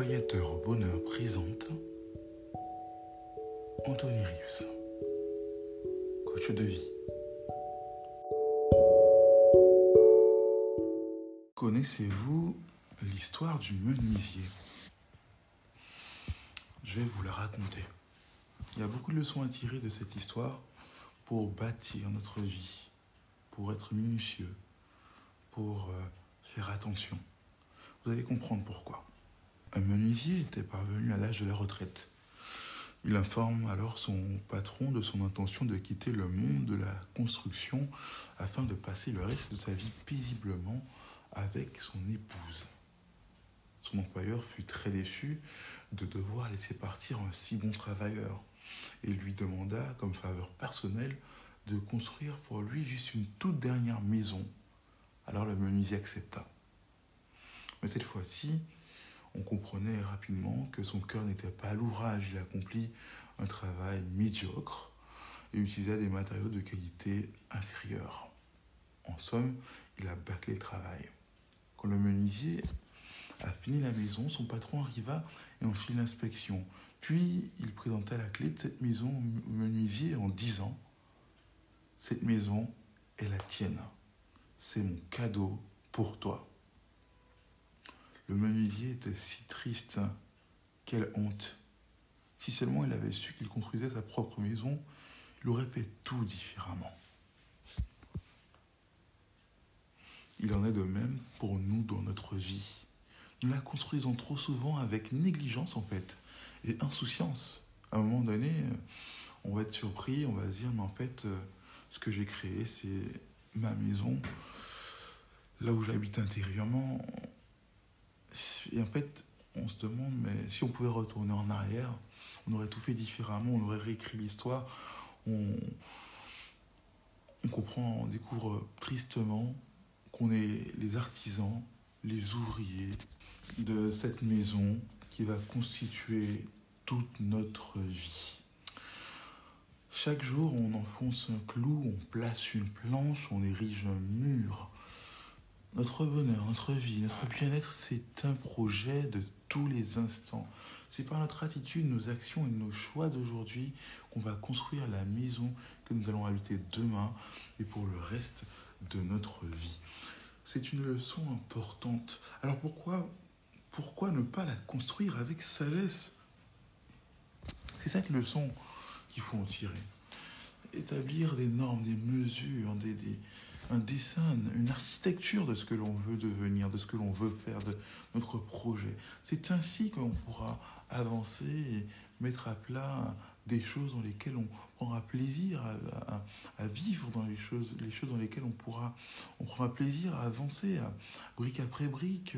Accompagnateur au bonheur présente Anthony Rives, coach de vie. Connaissez-vous l'histoire du menuisier? Je vais vous la raconter. Il y a beaucoup de leçons à tirer de cette histoire pour bâtir notre vie, pour être minutieux, pour euh, faire attention. Vous allez comprendre pourquoi. Un menuisier était parvenu à l'âge de la retraite. Il informe alors son patron de son intention de quitter le monde de la construction afin de passer le reste de sa vie paisiblement avec son épouse. Son employeur fut très déçu de devoir laisser partir un si bon travailleur et lui demanda comme faveur personnelle de construire pour lui juste une toute dernière maison. Alors le menuisier accepta. Mais cette fois-ci, on comprenait rapidement que son cœur n'était pas à l'ouvrage. Il accomplit un travail médiocre et utilisa des matériaux de qualité inférieure. En somme, il a bâclé le travail. Quand le menuisier a fini la maison, son patron arriva et en fit l'inspection. Puis il présenta la clé de cette maison au menuisier en disant Cette maison est la tienne. C'est mon cadeau pour toi. Le menuisier était si triste. Quelle honte. Si seulement il avait su qu'il construisait sa propre maison, il aurait fait tout différemment. Il en est de même pour nous dans notre vie. Nous la construisons trop souvent avec négligence en fait et insouciance. À un moment donné, on va être surpris, on va se dire mais en fait, ce que j'ai créé, c'est ma maison, là où j'habite intérieurement. Et en fait, on se demande, mais si on pouvait retourner en arrière, on aurait tout fait différemment, on aurait réécrit l'histoire. On, comprend, on découvre tristement qu'on est les artisans, les ouvriers de cette maison qui va constituer toute notre vie. Chaque jour, on enfonce un clou, on place une planche, on érige un mur. Notre bonheur, notre vie, notre bien-être, c'est un projet de tous les instants. C'est par notre attitude, nos actions et nos choix d'aujourd'hui qu'on va construire la maison que nous allons habiter demain et pour le reste de notre vie. C'est une leçon importante. Alors pourquoi, pourquoi ne pas la construire avec sagesse? C'est cette leçon qu'il faut en tirer. Établir des normes, des mesures, des, des, un dessin, une architecture de ce que l'on veut devenir, de ce que l'on veut faire, de notre projet. C'est ainsi qu'on pourra avancer et mettre à plat des choses dans lesquelles on prendra plaisir à, vivre, dans les choses, les choses dans lesquelles on pourra, on prendra plaisir à avancer, à, brique après brique.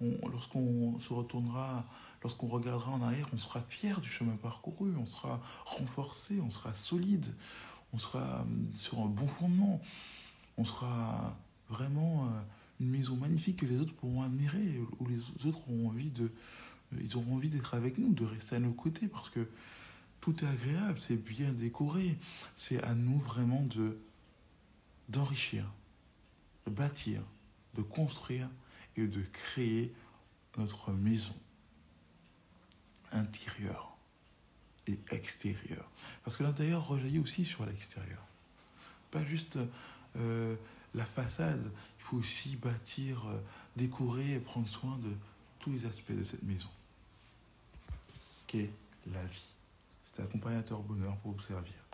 Lorsqu'on se retournera, lorsqu'on regardera en arrière, on sera fier du chemin parcouru, on sera renforcé, on sera solide, on sera sur un bon fondement, on sera vraiment une maison magnifique que les autres pourront admirer, où les autres auront envie de, ils auront envie d'être avec nous, de rester à nos côtés, parce que tout est agréable, c'est bien décoré. C'est à nous vraiment de d'enrichir, de bâtir, de construire et de créer notre maison intérieure et extérieure. Parce que l'intérieur rejaillit aussi sur l'extérieur. Pas juste euh, la façade, il faut aussi bâtir, euh, décorer et prendre soin de tous les aspects de cette maison qu'est la vie. C'est accompagnateur bonheur pour vous servir.